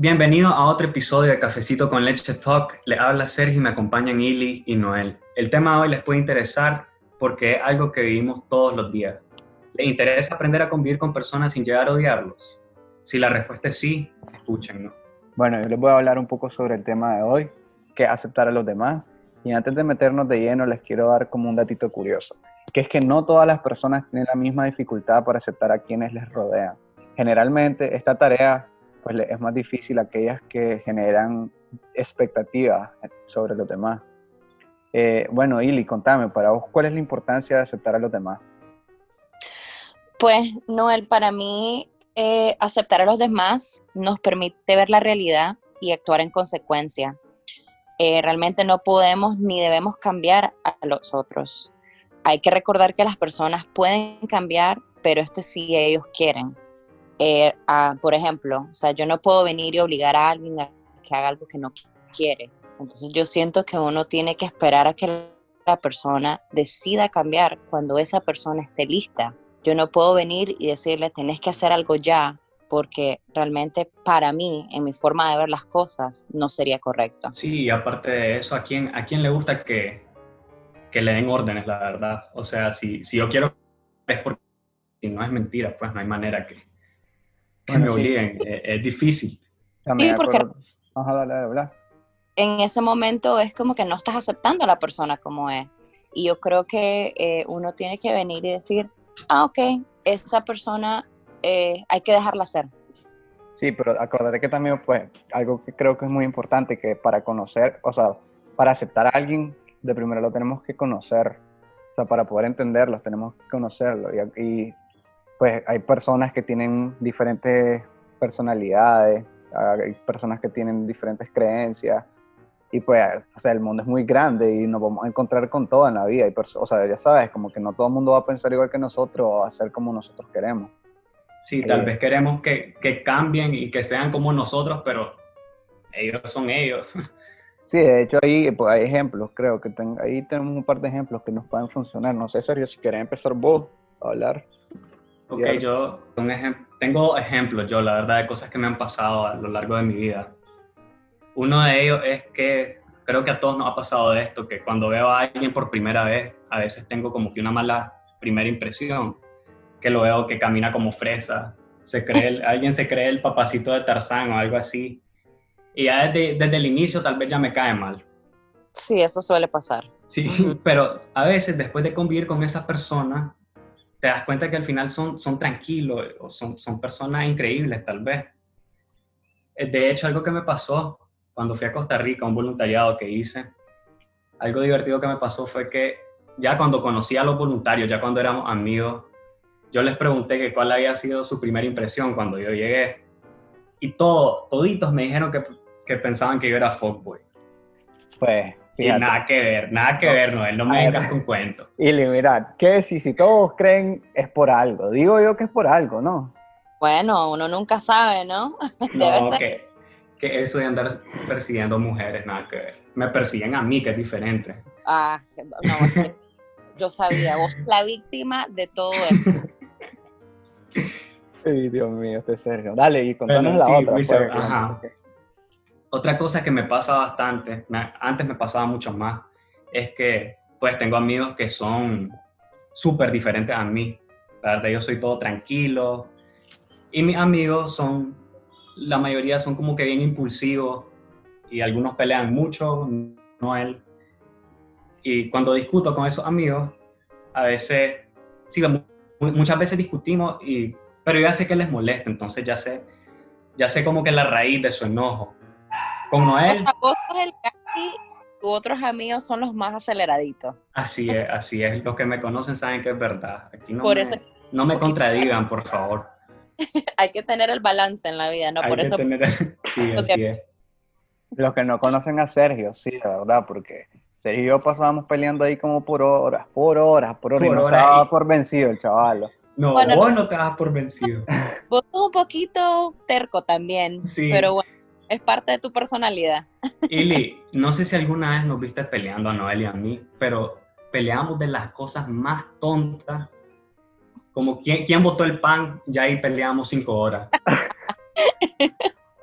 Bienvenido a otro episodio de Cafecito con Leche Talk. Le habla Sergio y me acompañan Ili y Noel. El tema de hoy les puede interesar porque es algo que vivimos todos los días. ¿Les interesa aprender a convivir con personas sin llegar a odiarlos? Si la respuesta es sí, escúchenlo. Bueno, yo les voy a hablar un poco sobre el tema de hoy, que es aceptar a los demás. Y antes de meternos de lleno, les quiero dar como un datito curioso, que es que no todas las personas tienen la misma dificultad para aceptar a quienes les rodean. Generalmente esta tarea pues es más difícil aquellas que generan expectativas sobre los demás. Eh, bueno, Ili, contame, para vos, ¿cuál es la importancia de aceptar a los demás? Pues, Noel, para mí, eh, aceptar a los demás nos permite ver la realidad y actuar en consecuencia. Eh, realmente no podemos ni debemos cambiar a los otros. Hay que recordar que las personas pueden cambiar, pero esto sí ellos quieren. Eh, por ejemplo, o sea, yo no puedo venir y obligar a alguien a que haga algo que no quiere. Entonces yo siento que uno tiene que esperar a que la persona decida cambiar cuando esa persona esté lista. Yo no puedo venir y decirle, tenés que hacer algo ya, porque realmente para mí, en mi forma de ver las cosas, no sería correcto. Sí, aparte de eso, ¿a quién, a quién le gusta que, que le den órdenes, la verdad? O sea, si, si yo quiero, es porque si no es mentira, pues no hay manera que, que me obliguen, es, difícil. Sí, porque en ese momento es como que no estás aceptando a la persona como es. Y yo creo que eh, uno tiene que venir y decir, ah, ok, esa persona eh, hay que dejarla ser. Sí, pero acordaré que también, pues, algo que creo que es muy importante, que para conocer, o sea, para aceptar a alguien, de primero lo tenemos que conocer. O sea, para poder entenderlo, tenemos que conocerlo. Y, y pues hay personas que tienen diferentes personalidades, hay personas que tienen diferentes creencias, y pues, o sea, el mundo es muy grande y nos vamos a encontrar con todo en la vida. Y o sea, ya sabes, como que no todo el mundo va a pensar igual que nosotros o a hacer como nosotros queremos. Sí, tal eh, vez queremos que, que, cambien y que sean como nosotros, pero ellos son ellos. Sí, de hecho ahí pues, hay ejemplos, creo que ahí tenemos un par de ejemplos que nos pueden funcionar. No sé, Sergio, si querés empezar vos a hablar. Ok, yo tengo ejemplos, yo, la verdad, de cosas que me han pasado a lo largo de mi vida. Uno de ellos es que creo que a todos nos ha pasado de esto, que cuando veo a alguien por primera vez, a veces tengo como que una mala primera impresión, que lo veo que camina como fresa, se cree alguien se cree el papacito de Tarzán o algo así, y ya desde, desde el inicio tal vez ya me cae mal. Sí, eso suele pasar. Sí, pero a veces después de convivir con esa persona, te das cuenta que al final son, son tranquilos o son, son personas increíbles tal vez. Eh, de hecho, algo que me pasó cuando fui a Costa Rica, un voluntariado que hice, algo divertido que me pasó fue que ya cuando conocí a los voluntarios, ya cuando éramos amigos, yo les pregunté que cuál había sido su primera impresión cuando yo llegué. Y todos, toditos me dijeron que, que pensaban que yo era fuckboy. Pues, y nada que ver, nada que ver, Noel, no me vengas con cuento. Y mirad, ¿qué si, si todos creen es por algo? Digo yo que es por algo, ¿no? Bueno, uno nunca sabe, ¿no? no, Que, que, eso de andar persiguiendo mujeres, nada que ver. Me persiguen a mí, que es diferente. Ah, no, yo sabía, vos la víctima de todo esto. Ay, Dios mío, este Sergio. Dale, y contanos la otra. Pues, ajá. Otra cosa que me pasa bastante, antes me pasaba mucho más, es que pues tengo amigos que son súper diferentes a mí. Verdad, yo soy todo tranquilo. Y mis amigos son, la mayoría son como que bien impulsivos y algunos pelean mucho, no él. Y cuando discuto con esos amigos, a veces, sí, muchas veces discutimos, y, pero ya sé que les molesta, entonces ya sé, ya sé como que la raíz de su enojo. Con Noel. O el otros amigos son los más aceleraditos. Así es, así es. Los que me conocen saben que es verdad. Aquí no, me, no me contradigan, por favor. Hay que tener el balance en la vida, ¿no? por eso. Sí, así es. Los que no conocen a Sergio, sí, de verdad, porque Sergio y yo pasábamos peleando ahí como por horas, por horas, por horas, y no se daba por vencido el chaval. No, vos no te das por vencido. Vos un poquito terco también, sí. pero bueno es parte de tu personalidad. Ili, no sé si alguna vez nos viste peleando a Noel y a mí, pero peleamos de las cosas más tontas. Como quién, quién botó el pan, ya ahí peleamos cinco horas.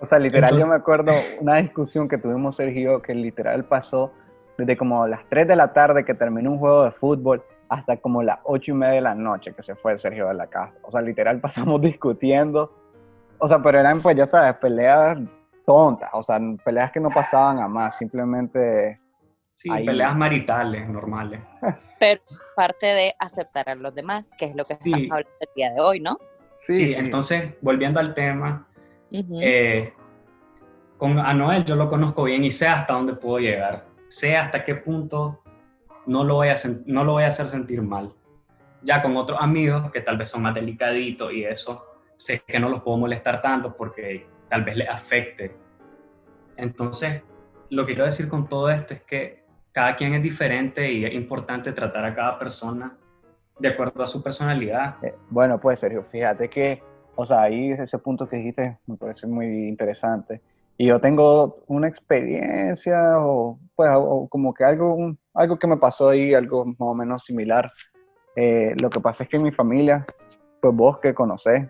O sea, literal, yo me acuerdo una discusión que tuvimos Sergio, que literal pasó desde como las 3 de la tarde que terminó un juego de fútbol hasta como las 8 y media de la noche que se fue Sergio de la casa. O sea, literal pasamos discutiendo. O sea, pero eran pues, ya sabes, peleas tontas, o sea, peleas que no pasaban a más, simplemente... Sí, peleas maritales, normales. Pero parte de aceptar a los demás, que es lo que estamos hablando el día de hoy, ¿no? Sí, entonces, volviendo al tema, eh, con a Noel yo lo conozco bien y sé hasta dónde puedo llegar, sé hasta qué punto no lo voy a, no lo voy a hacer sentir mal. Ya con otros amigos que tal vez son más delicaditos y eso, sé que no los puedo molestar tanto porque tal vez les afecte. Entonces, lo que quiero decir con todo esto es que cada quien es diferente y es importante tratar a cada persona de acuerdo a su personalidad. Eh, bueno, pues Sergio, fíjate que, o sea, ahí ese punto que dijiste me parece muy interesante. Y yo tengo una experiencia o pues como que algo, algo que me pasó ahí, algo más o menos similar. Eh, lo que pasa es que en mi familia, pues vos que conocés,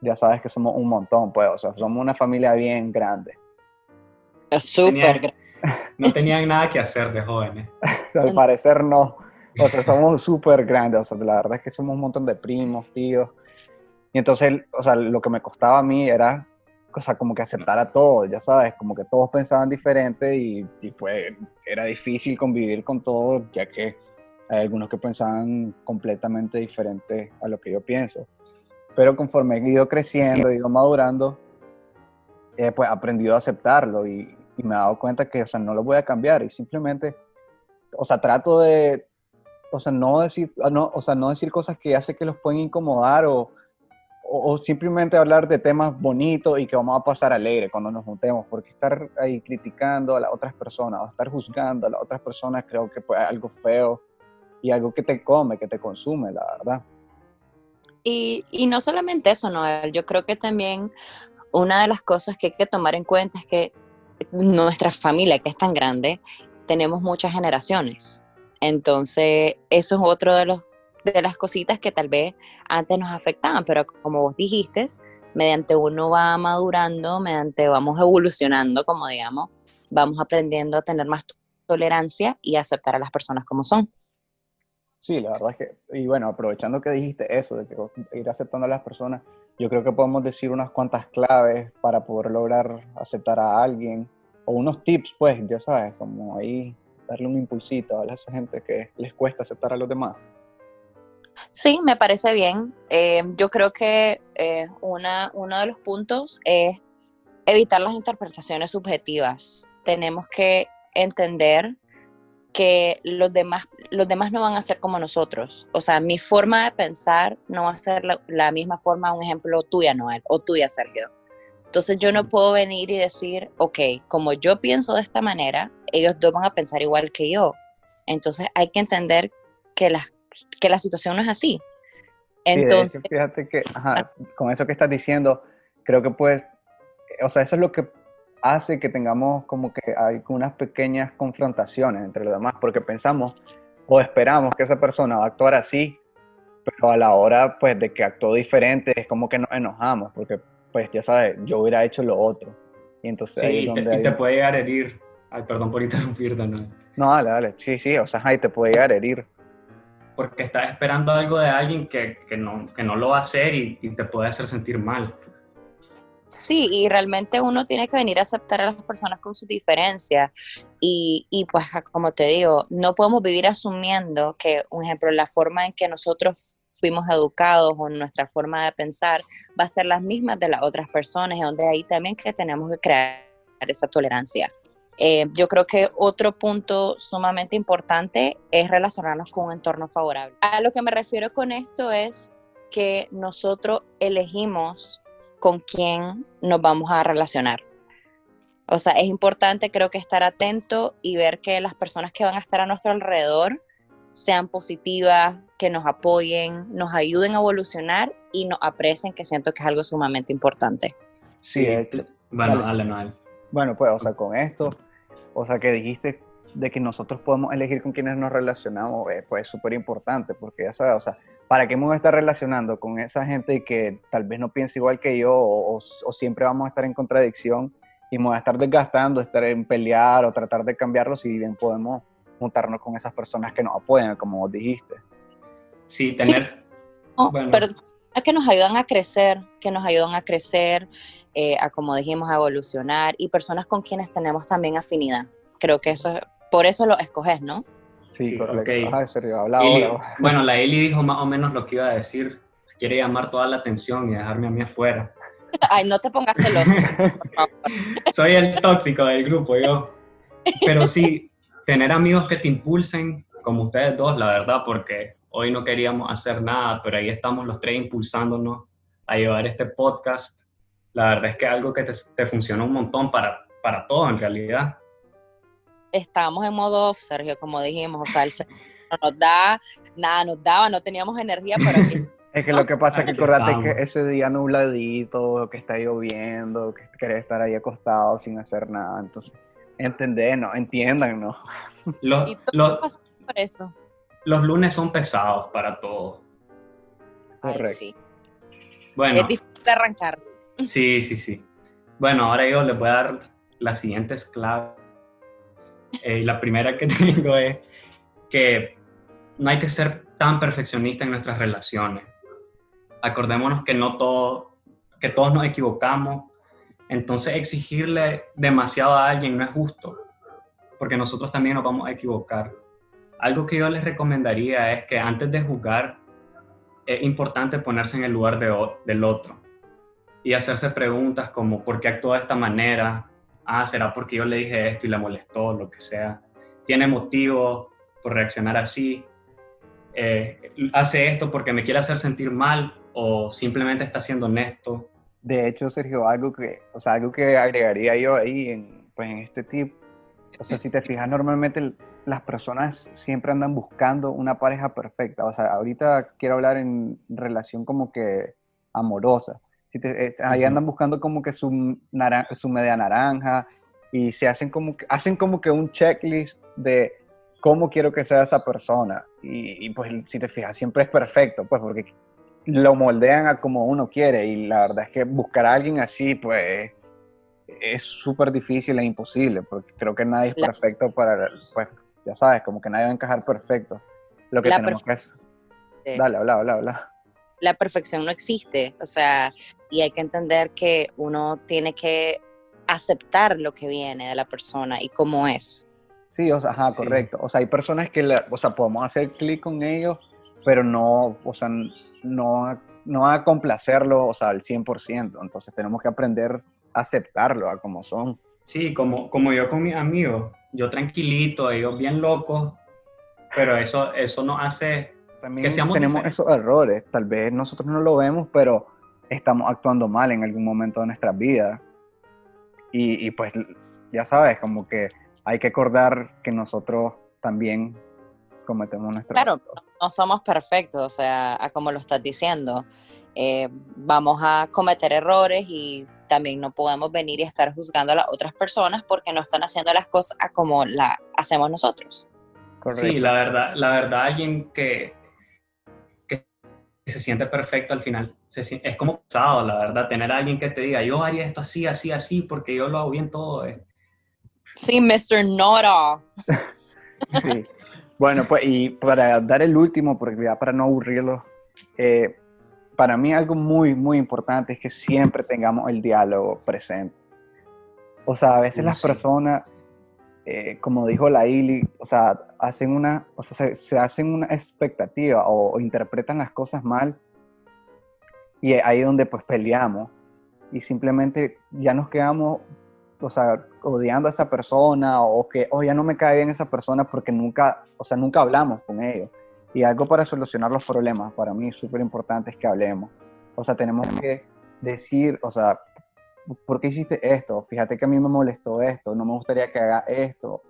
ya sabes que somos un montón, pues, o sea, somos una familia bien grande. Es súper grande. No tenían nada que hacer de jóvenes. Al parecer no. O sea, somos súper grandes. O sea, la verdad es que somos un montón de primos, tíos. Y entonces, o sea, lo que me costaba a mí era, o sea, como que aceptar a todos, ya sabes, como que todos pensaban diferente y, y pues era difícil convivir con todos, ya que hay algunos que pensaban completamente diferente a lo que yo pienso. Pero conforme he ido creciendo, he ido madurando, eh, pues he aprendido a aceptarlo y, y, me he dado cuenta que, o sea, no lo voy a cambiar y simplemente, o sea, trato de, o sea, no decir, ah, no, o sea, no decir cosas que hace que los pueden incomodar o, o, simplemente hablar de temas bonitos y que vamos a pasar alegre cuando nos juntemos, porque estar ahí criticando a las otras personas o estar juzgando a las otras personas creo que pues, es algo feo y algo que te come, que te consume, la verdad. Y, no solamente eso, Noel, yo creo que también una de las cosas que hay que tomar en cuenta es que nuestra familia, que es tan grande, tenemos muchas generaciones. Entonces, eso es otro de los de las cositas que tal vez antes nos afectaban, pero como vos dijiste, mediante uno va madurando, mediante vamos evolucionando, como digamos, vamos aprendiendo a tener más tolerancia y aceptar a las personas como son. Sí, la verdad es que, y bueno, aprovechando que dijiste eso, de que ir aceptando a las personas, yo creo que podemos decir unas cuantas claves para poder lograr aceptar a alguien, o unos tips, pues, ya sabes, como ahí darle un impulsito a esa gente que les cuesta aceptar a los demás. Sí, me parece bien. Eh, yo creo que eh, una, uno de los puntos es evitar las interpretaciones subjetivas. Tenemos que entender que los demás, los demás no van a ser como nosotros. O sea, mi forma de pensar no va a ser la, misma forma, un ejemplo, tuya, Noel, o tuya, Sergio. Entonces yo no puedo venir y decir, ok, como yo pienso de esta manera, ellos dos van a pensar igual que yo. Entonces hay que entender que la, que la situación no es así. Entonces, fíjate que, ajá, con eso que estás diciendo, creo que pues, o sea, eso es lo que hace que tengamos como que hay unas pequeñas confrontaciones entre los demás, porque pensamos o esperamos que esa persona va a actuar así, pero a la hora pues de que actuó diferente es como que nos enojamos, porque pues ya sabes, yo hubiera hecho lo otro. Y entonces ahí donde... Te, y te puede llegar a herir. Ay, perdón por interrumpirte, ¿no? No, dale, dale. Sí, sí, o sea, ahí te puede llegar a herir. Porque estás esperando algo de alguien que, que, no, que no lo va a hacer y, y te puede hacer sentir mal. Sí, y realmente uno tiene que venir a aceptar a las personas con sus diferencias. Y, pues, como te digo, no podemos vivir asumiendo que, un ejemplo, la forma en que nosotros fuimos educados o nuestra forma de pensar va a ser las mismas de las otras personas, donde ahí también que tenemos que crear esa tolerancia. Eh, yo creo que otro punto sumamente importante es relacionarnos con un entorno favorable. A lo que me refiero con esto es que nosotros elegimos con quién nos vamos a relacionar. O sea, es importante creo que estar atento y ver que las personas que van a estar a nuestro alrededor sean positivas, que nos apoyen, nos ayuden a evolucionar y nos aprecien, que siento que es algo sumamente importante. Sí, bueno, dale, dale. Bueno, pues, o sea, con esto, o sea, que dijiste de que nosotros podemos elegir con quienes nos relacionamos, eh, pues es súper importante, porque ya sabes, o sea, ¿para qué me voy a estar relacionando con esa gente que tal vez no piensa igual que yo o, o siempre vamos a estar en contradicción y me voy a estar desgastando, estar en pelear o tratar de cambiarlos si bien podemos juntarnos con esas personas que nos apoyan, como vos dijiste. Sí, tener... Pero es que nos ayudan a crecer, que nos ayudan a crecer, eh, a como dijimos, a evolucionar y personas con quienes tenemos también afinidad. Creo que eso, por eso lo escoges, ¿no? Sí, correcto. Okay. Serio, habla Bueno, la Eli dijo más o menos lo que iba a decir. Quiere llamar toda la atención y dejarme a mí afuera. Ay, no te pongas celoso. Soy el tóxico del grupo, yo. Pero sí, tener amigos que te impulsen, como ustedes dos, la verdad, porque hoy no queríamos hacer nada, pero ahí estamos los tres impulsándonos a llevar este podcast. La verdad es que es algo que te, te funciona un montón para, para todo en realidad. Estábamos en modo off, Sergio, como dijimos, o sea, el no nos da, nada nos daba, no teníamos energía, pero aquí es que lo que pasa es que acordate que ese día nubladito, que está lloviendo, que querés estar ahí acostado sin hacer nada. Entonces, no entiendan, ¿no? Los, los, eso? los lunes son pesados para todos. Correcto. sí. Bueno. Es difícil arrancar. Sí, sí, sí. Bueno, ahora yo les voy a dar las siguientes claves. Eh, la primera que tengo es que no hay que ser tan perfeccionista en nuestras relaciones acordémonos que no todo, que todos nos equivocamos, entonces exigirle demasiado a alguien no es justo, porque nosotros también nos vamos a equivocar. Algo que yo les recomendaría es que antes de juzgar, es importante ponerse en el lugar de, del otro y hacerse preguntas como ¿por qué actuó de esta manera? Ah, ¿será porque yo le dije esto y le molestó? Lo que sea. ¿Tiene motivo por reaccionar así? Eh, ¿Hace esto porque me quiere hacer sentir mal o simplemente está siendo honesto. De hecho, Sergio, algo que, o sea, algo que agregaría yo ahí en, pues, en este tip, o sea, si te fijas, normalmente las personas siempre andan buscando una pareja perfecta. O sea, ahorita quiero hablar en relación como que amorosa. Si te, eh, ahí andan buscando como que su, su media naranja y se hacen como, que, hacen como que un checklist de cómo quiero que sea esa persona. Y, y, pues si te fijas, siempre es perfecto, pues porque lo moldean a como uno quiere y la verdad es que buscar a alguien así pues es súper difícil e imposible porque creo que nadie es perfecto para, pues ya sabes, como que nadie va a encajar perfecto. Lo que tenemos que hacer. Dale, habla, habla, habla. La perfección no existe, o sea, y hay que entender que uno tiene que aceptar lo que viene de la persona y cómo es. Sí, o sea, ajá, correcto. O sea, hay personas que, o sea, podemos hacer clic con ellos, pero no, o sea, no, no a complacerlo, o sea, al 100%. Entonces tenemos que aprender a aceptarlo a como son. Sí, como, como yo con mis amigos, yo tranquilito, ellos bien locos, pero eso, eso nos hace También tenemos esos errores, tal vez nosotros no lo vemos, pero estamos actuando mal en algún momento de nuestras vidas. Y, y pues ya sabes, como que hay que acordar que nosotros también cometemos nuestros Claro, no somos perfectos, o sea, como lo estás diciendo, eh, vamos a cometer errores y también no podemos venir y estar juzgando a las otras personas porque no están haciendo las cosas como las hacemos nosotros. Correcto. Sí, la verdad, la verdad, alguien que se siente perfecto al final es como pesado, la verdad, tener a alguien que te diga, yo haría esto así, así, así, porque yo lo hago bien todo. Eh. Sí, Mr. Know sí. Bueno, pues y para dar el último, porque ya para no aburrirlo, eh, para mí algo muy, muy importante es que siempre tengamos el diálogo presente. O sea, a veces las personas, eh, como dijo la Ili, o sea, hacen una, o sea, se, hacen una expectativa o, o, interpretan las cosas mal y ahí es donde pues peleamos y simplemente ya nos quedamos o sea, odiando a esa persona o que, oh, ya no me cae bien esa persona porque nunca, o sea, nunca hablamos con ellos. Y algo para solucionar los problemas, para mí súper importante es que hablemos. O sea, tenemos que decir, o sea, ¿por qué hiciste esto? Fíjate que a mí me molestó esto, no me gustaría que haga esto.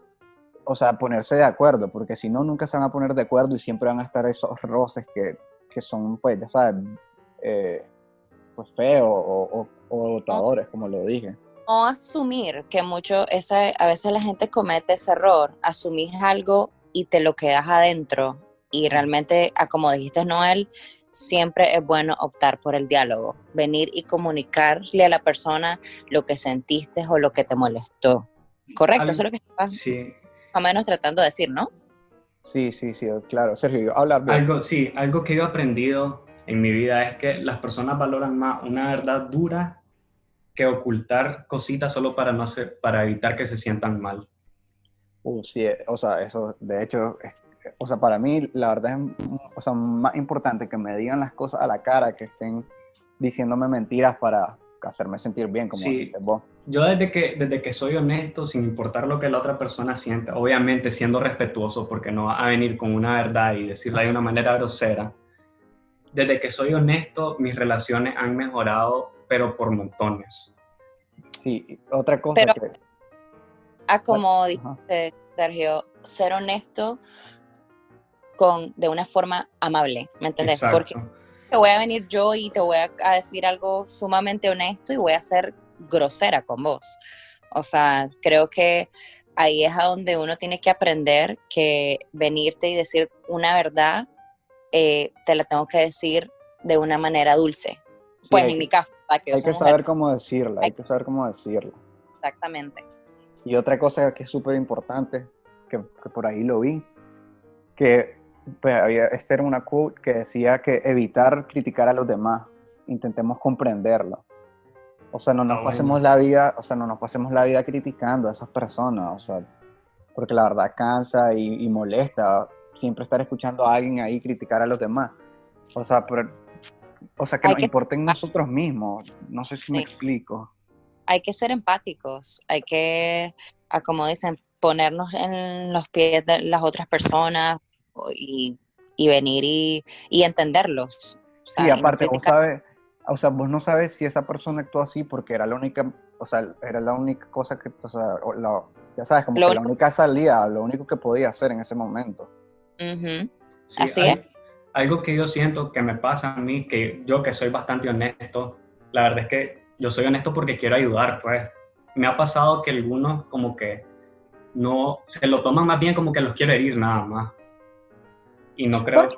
O sea, ponerse de acuerdo, porque si no, nunca se van a poner de acuerdo y siempre van a estar esos roces que, que son, pues, ya sabes, eh, pues feos o, o como lo dije no asumir que mucho, esa, a veces la gente comete ese error, asumís algo y te lo quedas adentro Y realmente, como dijiste, Noel, siempre es bueno optar por el diálogo, venir y comunicarle a la persona lo que sentiste o lo que te molestó. Correcto, eso es lo que estás sí. más o menos tratando de decir, ¿no? Sí, sí, sí, claro. Sergio, habla. Algo, sí, algo que he aprendido en mi vida es que las personas valoran más una verdad dura que ocultar cositas solo para, no hacer, para evitar que se sientan mal. Uh, sí, eh, o sea, eso de hecho, o sea, para mí la verdad es o más importante que me digan las cosas a la cara que estén diciéndome mentiras para hacerme sentir bien, como sí. vos. Yo desde que, desde que soy honesto, sin importar lo que la otra persona sienta, obviamente siendo respetuoso, porque no va a venir con una verdad y decirla de una manera grosera, desde que soy honesto, mis relaciones han mejorado, pero por montones. Sí, otra cosa que... Ah, como dice Sergio, ser honesto con, de una forma amable, ¿me entendés? Porque te voy a venir yo y te voy a, decir algo sumamente honesto y voy a ser grosera con vos. O sea, creo que ahí es a donde uno tiene que aprender que venirte y decir una verdad eh, te la tengo que decir de una manera dulce. pues en mi caso. hay que saber cómo decirla, hay que saber cómo decirla. Exactamente. Y otra cosa que es súper importante, que, por ahí lo vi, que pues, había, este era una quote que decía que evitar criticar a los demás, intentemos comprenderlo. O sea, no nos ah, pasemos la vida, o sea, no nos pasemos la vida criticando a esas personas, o sea, porque la verdad cansa y, y molesta siempre estar escuchando a alguien ahí criticar a los demás. O sea, o sea que nos importen nosotros mismos. No sé si me explico. Hay que ser empáticos, hay que, como dicen, ponernos en los pies de las otras personas y, venir y, y entenderlos. sí, aparte, vos sabes, o sea, vos no sabes si esa persona actuó así porque era la única, o sea, era la única cosa que, o sea, ya sabes, como que la única salida, lo único que podía hacer en ese momento. Así es. Algo que yo siento que me pasa a mí, que yo que soy bastante honesto, la verdad es que yo soy honesto porque quiero ayudar, pues. Me ha pasado que algunos como que no, se lo toman más bien como que los quiero herir nada más. Y no creo...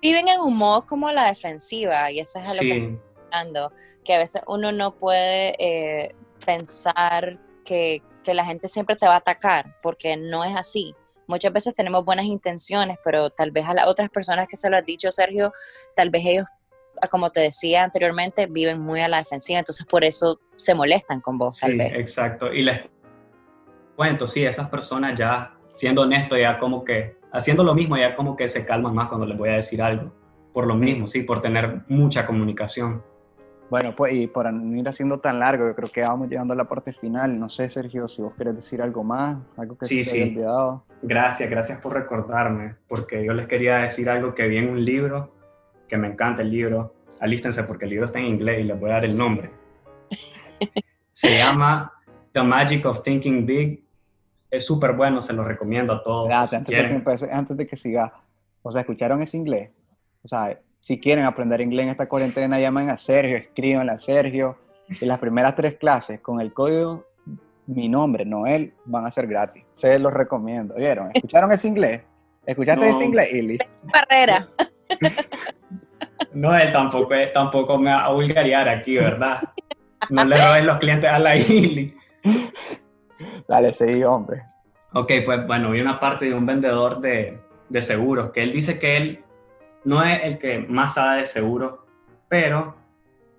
viven en un modo como la defensiva y eso es lo que estoy hablando, que a veces uno no puede eh, pensar que, que la gente siempre te va a atacar, porque no es así. Muchas veces tenemos buenas intenciones, pero tal vez a las otras personas que se lo has dicho, Sergio, tal vez ellos, ah, como te decía anteriormente, viven muy a la defensiva, entonces por eso se molestan con vos, tal sí, vez. Exacto, y les cuento, sí, esas personas ya, siendo honesto, ya como que, haciendo lo mismo, ya como que se calman más cuando les voy a decir algo, por lo mismo, sí, por tener mucha comunicación. Bueno, pues y para no ir haciendo tan largo, yo creo que vamos llegando a la parte final. No sé, Sergio, si vos querés decir algo más, algo que se te haya olvidado. Gracias, gracias por recordarme, porque yo les quería decir algo que vi en un libro, que me encanta el libro. Alístense porque el libro está en inglés y les voy a dar el nombre. Se llama The Magic of Thinking Big. Es súper bueno, se lo recomiendo a todos. Gracias, antes, de que antes de que siga. O sea, ¿escucharon ese inglés? O sea, si quieren aprender inglés en esta cuarentena, llamen a Sergio, escriban a Sergio. Y las primeras tres clases con el código mi nombre, Noel, van a ser gratis. Se los recomiendo. ¿Oyeron? ¿Escucharon ese inglés? ¿Escuchaste ese inglés, Ili? Barrera. No, él tampoco, tampoco me va a vulgarear aquí, ¿verdad? No le roben los clientes a la Ili. Dale, seguí, hombre. Ok, pues bueno, vi una parte de un vendedor de, de seguros que él dice que él no es el que más sabe de seguro, pero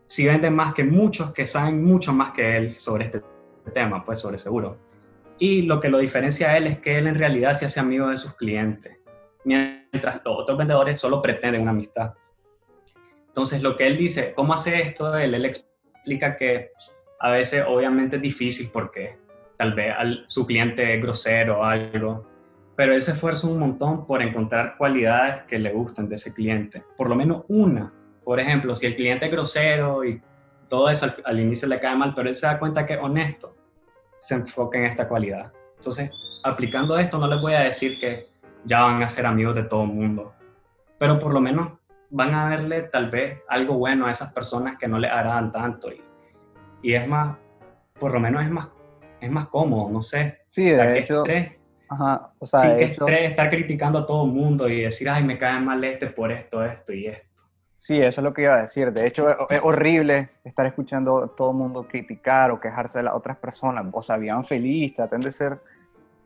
sí vende más que muchos que saben mucho más que él sobre este tema, pues sobre seguro. Y lo que lo diferencia a él es que él en realidad se hace amigo de sus clientes, mientras los otros vendedores solo pretenden una amistad. Entonces, lo que él dice, ¿cómo hace esto? Él, él explica que a veces obviamente es difícil porque tal vez su cliente es grosero o algo, pero él se esfuerza un montón por encontrar cualidades que le gusten de ese cliente, por lo menos una. Por ejemplo, si el cliente es grosero y todo eso al, inicio le cae mal, pero él se da cuenta que es honesto, se enfoca en esta cualidad. Entonces, aplicando esto, no les voy a decir que ya van a ser amigos de todo el mundo, pero por lo menos van a verle tal vez algo bueno a esas personas que no le harán tanto y, y es más, por lo menos es más, es más cómodo, no sé. Sí, de hecho Ajá, o sea, Sin de que hecho, esté- estar criticando a todo el mundo y decir, ay, me cae mal este por esto, esto y esto. sí, eso es lo que iba a decir. De hecho, es, horrible estar escuchando a todo el mundo criticar o quejarse de las otras personas. O sea, vivan feliz, traten de ser,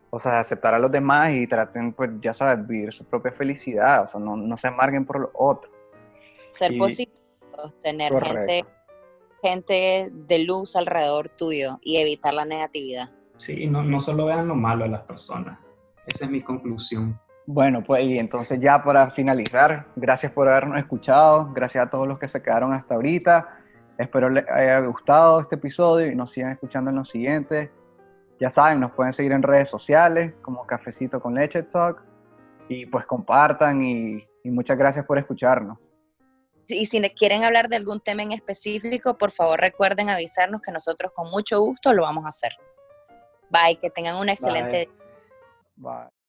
o sea, aceptar a los demás y traten, pues, ya sabes, vivir su propia felicidad. O sea, no, no se amarguen por los otros. Ser Y- positivos, tener Correcto. gente, gente de luz alrededor tuyo y evitar la negatividad. Sí, no, no solo vean lo malo de las personas. Esa es mi conclusión. Bueno, pues y entonces ya para finalizar, gracias por habernos escuchado, gracias a todos los que se quedaron hasta ahorita. Espero les haya gustado este episodio y nos sigan escuchando en los siguientes. Ya saben, nos pueden seguir en redes sociales como Cafecito con Leche Talk y pues compartan y, y muchas gracias por escucharnos. Y si quieren hablar de algún tema en específico, por favor recuerden avisarnos que nosotros con mucho gusto lo vamos a hacer. Bye, que tengan una excelente Bye. Bye.